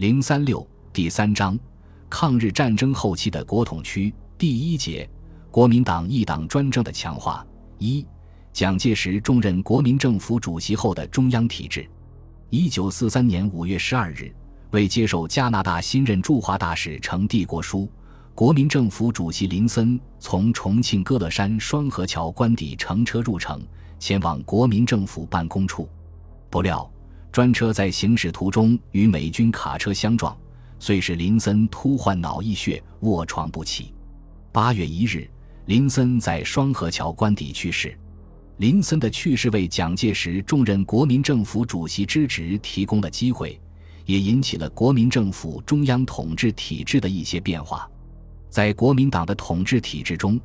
零三六第三章，抗日战争后期的国统区第一节，国民党一党专政的强化。一、蒋介石重任国民政府主席后的中央体制。一九四三年五月十二日，为接受加拿大新任驻华大使呈帝国书，国民政府主席林森从重庆歌乐山双河桥官邸乘车入城，前往国民政府办公处。不料，专车在行驶途中与美军卡车相撞，遂使林森突患脑溢血，卧床不起。八月一日，林森在双河桥官邸去世。林森的去世为蒋介石重任国民政府主席之职提供了机会，也引起了国民政府中央统治体制的一些变化。在国民党的统治体制中，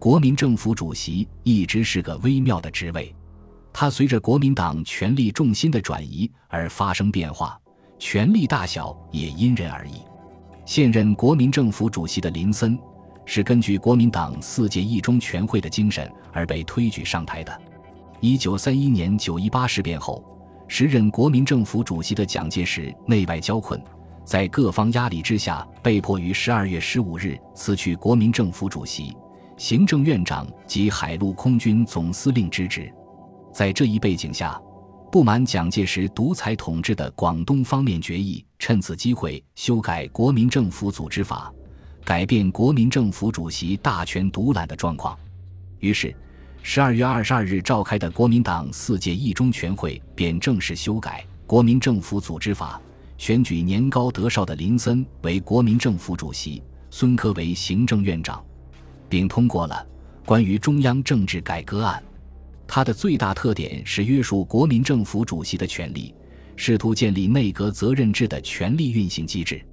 国民政府主席一直是个微妙的职位，它随着国民党权力重心的转移而发生变化，权力大小也因人而异。现任国民政府主席的林森。是根据国民党四届一中全会的精神而被推举上台的。一九三一年九一八事变后，时任国民政府主席的蒋介石内外交困，在各方压力之下，被迫于十二月十五日辞去国民政府主席、行政院长及海陆空军总司令之职。在这一背景下，不满蒋介石独裁统治的广东方面决议，趁此机会修改国民政府组织法。改变国民政府主席大权独揽的状况，于是，十二月二十二日召开的国民党四届一中全会便正式修改国民政府组织法，选举年高德少的林森为国民政府主席，孙科为行政院长，并通过了关于中央政治改革案。它的最大特点是约束国民政府主席的权力，试图建立内阁责任制的权力运行机制。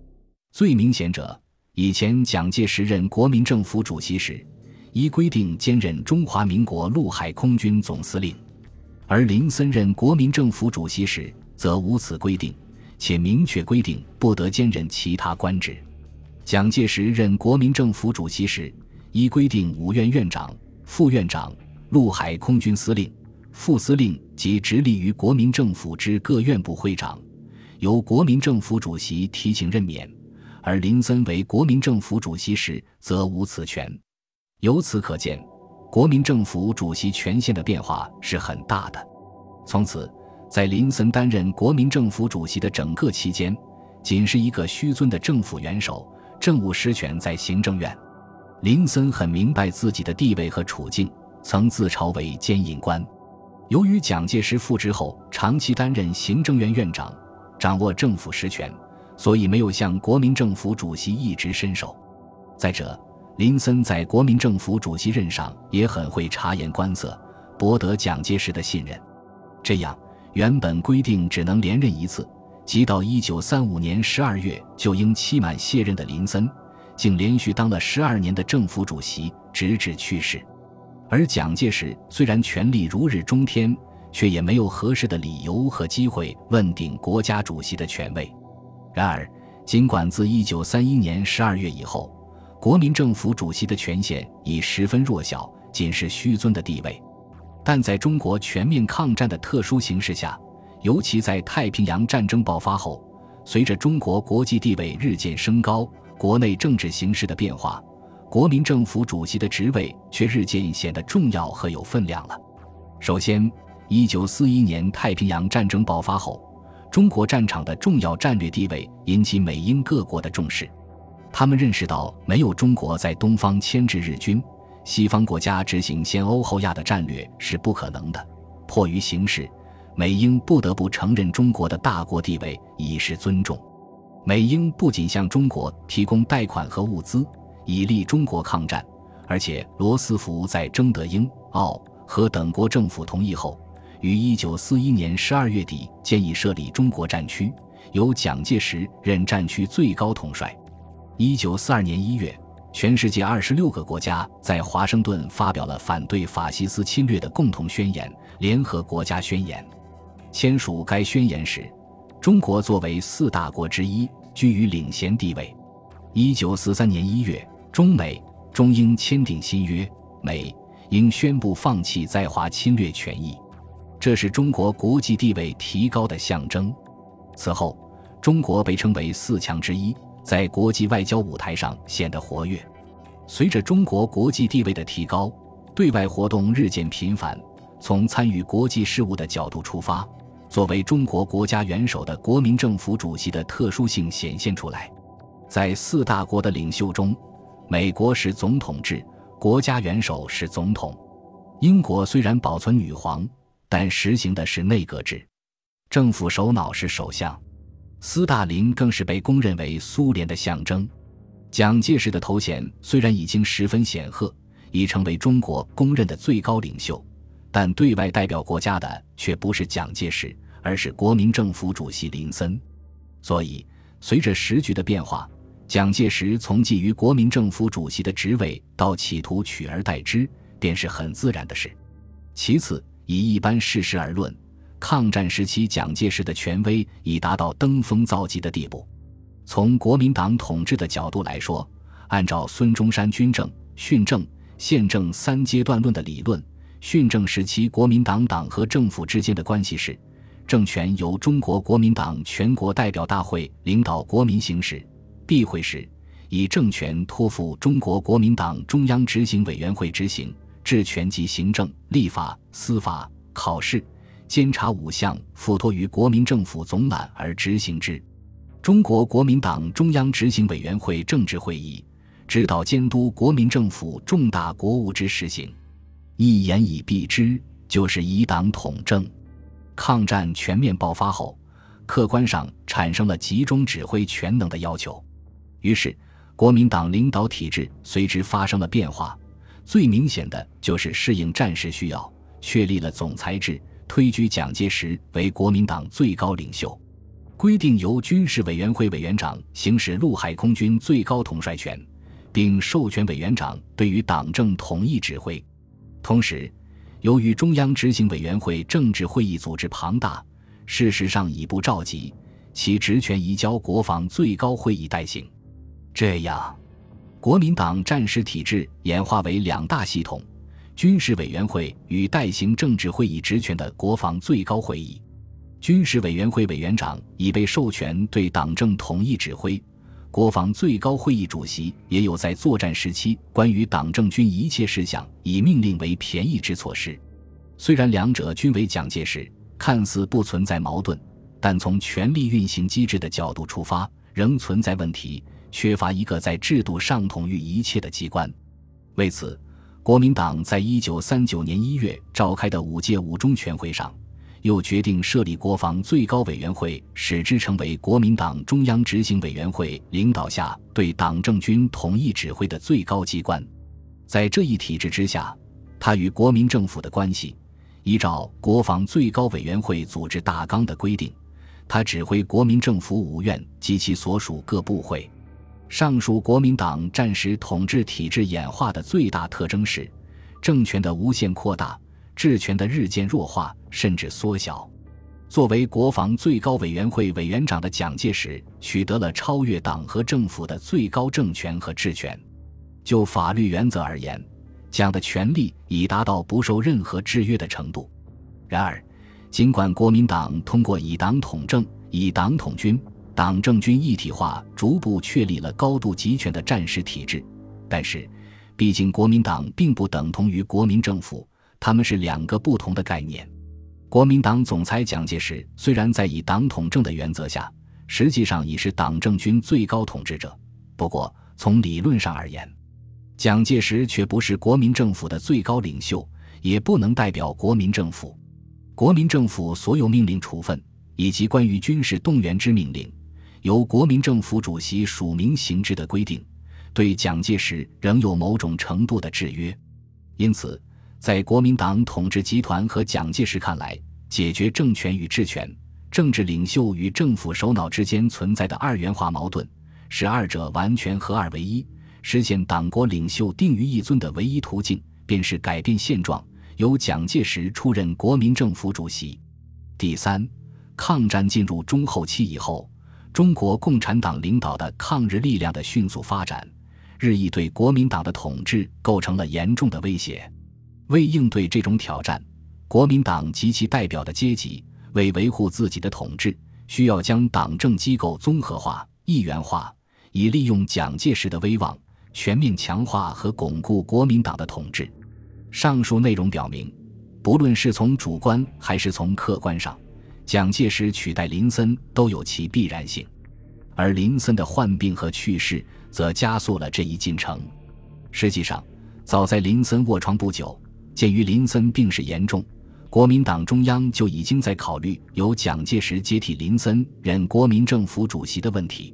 最明显者。以前蒋介石任国民政府主席时，依规定兼任中华民国陆海空军总司令；而林森任国民政府主席时，则无此规定，且明确规定不得兼任其他官职。蒋介石任国民政府主席时，依规定五院院长、副院长、陆海空军司令、副司令及直隶于国民政府之各院部会长，由国民政府主席提请任免。而林森为国民政府主席时，则无此权。由此可见，国民政府主席权限的变化是很大的。从此，在林森担任国民政府主席的整个期间，仅是一个虚尊的政府元首，政务实权在行政院。林森很明白自己的地位和处境，曾自嘲为监引官。由于蒋介石复职后长期担任行政院院长，掌握政府实权。所以没有向国民政府主席一直伸手。再者，林森在国民政府主席任上也很会察言观色，博得蒋介石的信任。这样，原本规定只能连任一次，即到一九三五年十二月就应期满卸任的林森，竟连续当了十二年的政府主席，直至去世。而蒋介石虽然权力如日中天，却也没有合适的理由和机会问鼎国家主席的权位。然而，尽管自一九三一年十二月以后，国民政府主席的权限已十分弱小，仅是虚尊的地位，但在中国全面抗战的特殊形势下，尤其在太平洋战争爆发后，随着中国国际地位日渐升高，国内政治形势的变化，国民政府主席的职位却日渐显得重要和有分量了。首先，一九四一年太平洋战争爆发后。中国战场的重要战略地位引起美英各国的重视，他们认识到没有中国在东方牵制日军，西方国家执行先欧后亚的战略是不可能的。迫于形势，美英不得不承认中国的大国地位，以示尊重。美英不仅向中国提供贷款和物资，以利中国抗战，而且罗斯福在征得英、澳、和等国政府同意后。于一九四一年十二月底建议设立中国战区，由蒋介石任战区最高统帅。一九四二年一月，全世界二十六个国家在华盛顿发表了反对法西斯侵略的共同宣言——联合国家宣言。签署该宣言时，中国作为四大国之一，居于领先地位。一九四三年一月，中美、中英签订新约，美、英宣布放弃在华侵略权益。这是中国国际地位提高的象征。此后，中国被称为四强之一，在国际外交舞台上显得活跃。随着中国国际地位的提高，对外活动日渐频繁。从参与国际事务的角度出发，作为中国国家元首的国民政府主席的特殊性显现出来。在四大国的领袖中，美国是总统制，国家元首是总统；英国虽然保存女皇，但实行的是内阁制，政府首脑是首相。斯大林更是被公认为苏联的象征。蒋介石的头衔虽然已经十分显赫，已成为中国公认的最高领袖。但对外代表国家的却不是蒋介石，而是国民政府主席林森。所以，随着时局的变化，蒋介石从觊觎国民政府主席的职位到企图取而代之，便是很自然的事。其次，以一般事实而论，抗战时期蒋介石的权威已达到登峰造极的地步。从国民党统治的角度来说，按照孙中山军政、训政、宪政三阶段论的理论。训政时期，国民党党和政府之间的关系是：政权由中国国民党全国代表大会领导国民行使；闭会时，以政权托付中国国民党中央执行委员会执行，治权及行政、立法、司法、考试、监察五项付托于国民政府总揽而执行之。中国国民党中央执行委员会政治会议指导监督国民政府重大国务之实行。一言以蔽之，就是以党统政。抗战全面爆发后，客观上产生了集中指挥全能的要求，于是国民党领导体制随之发生了变化。最明显的就是适应战时需要，确立了总裁制，推举蒋介石为国民党最高领袖，规定由军事委员会委员长行使陆海空军最高统帅权，并授权委员长对于党政统一指挥。同时，由于中央执行委员会政治会议组织庞大，事实上已不召集，其职权移交国防最高会议代行。这样，国民党战时体制演化为两大系统：军事委员会与代行政治会议职权的国防最高会议。军事委员会委员长已被授权对党政统一指挥。国防最高会议主席也有在作战时期关于党政军一切事项以命令为便宜之措施。虽然两者均为蒋介石，看似不存在矛盾，但从权力运行机制的角度出发，仍存在问题，缺乏一个在制度上统御一切的机关。为此，国民党在一九三九年一月召开的五届五中全会上。又决定设立国防最高委员会，使之成为国民党中央执行委员会领导下对党政军统一指挥的最高机关。在这一体制之下，他与国民政府的关系，依照国防最高委员会组织大纲的规定，他指挥国民政府五院及其所属各部会。上述国民党战时统治体制演化的最大特征是，政权的无限扩大。治权的日渐弱化，甚至缩小。作为国防最高委员会委员长的蒋介石，取得了超越党和政府的最高政权和治权。就法律原则而言，蒋的权力已达到不受任何制约的程度。然而，尽管国民党通过以党统政、以党统军、党政军一体化，逐步确立了高度集权的战时体制，但是，毕竟国民党并不等同于国民政府。他们是两个不同的概念。国民党总裁蒋介石虽然在以党统政的原则下，实际上已是党政军最高统治者。不过，从理论上而言，蒋介石却不是国民政府的最高领袖，也不能代表国民政府。国民政府所有命令处分以及关于军事动员之命令，由国民政府主席署名行之的规定，对蒋介石仍有某种程度的制约。因此。在国民党统治集团和蒋介石看来，解决政权与治权、政治领袖与政府首脑之间存在的二元化矛盾，使二者完全合二为一，实现党国领袖定于一尊的唯一途径，便是改变现状，由蒋介石出任国民政府主席。第三，抗战进入中后期以后，中国共产党领导的抗日力量的迅速发展，日益对国民党的统治构成了严重的威胁。为应对这种挑战，国民党及其代表的阶级为维护自己的统治，需要将党政机构综合化、一元化，以利用蒋介石的威望，全面强化和巩固国民党的统治。上述内容表明，不论是从主观还是从客观上，蒋介石取代林森都有其必然性，而林森的患病和去世则加速了这一进程。实际上，早在林森卧床不久，鉴于林森病势严重。国民党中央就已经在考虑由蒋介石接替林森任国民政府主席的问题。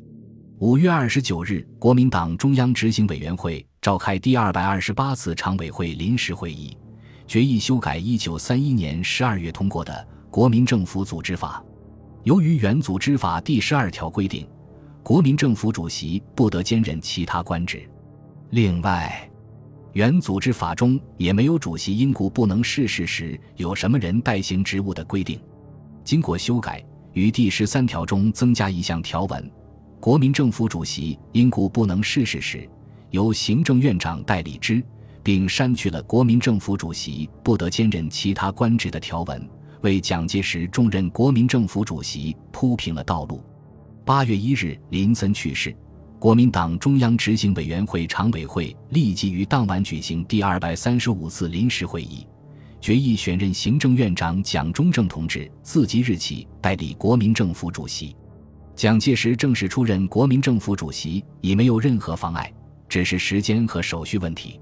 五月二十九日，国民党中央执行委员会召开第二百二十八次常委会临时会议，决议修改一九三一年十二月通过的《国民政府组织法》。由于原组织法第十二条规定，国民政府主席不得兼任其他官职。另外，原组织法中也没有主席因故不能逝世时有什么人代行职务的规定。经过修改，于第十三条中增加一项条文：国民政府主席因故不能逝世时，由行政院长代理之，并删去了国民政府主席不得兼任其他官职的条文，为蒋介石重任国民政府主席铺平了道路。八月一日，林森去世。国民党中央执行委员会常委会立即于当晚举行第二百三十五次临时会议，决议选任行政院长蒋中正同志自即日起代理国民政府主席。蒋介石正式出任国民政府主席已没有任何妨碍，只是时间和手续问题。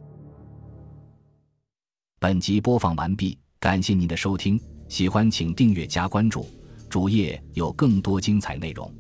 本集播放完毕，感谢您的收听，喜欢请订阅加关注，主页有更多精彩内容。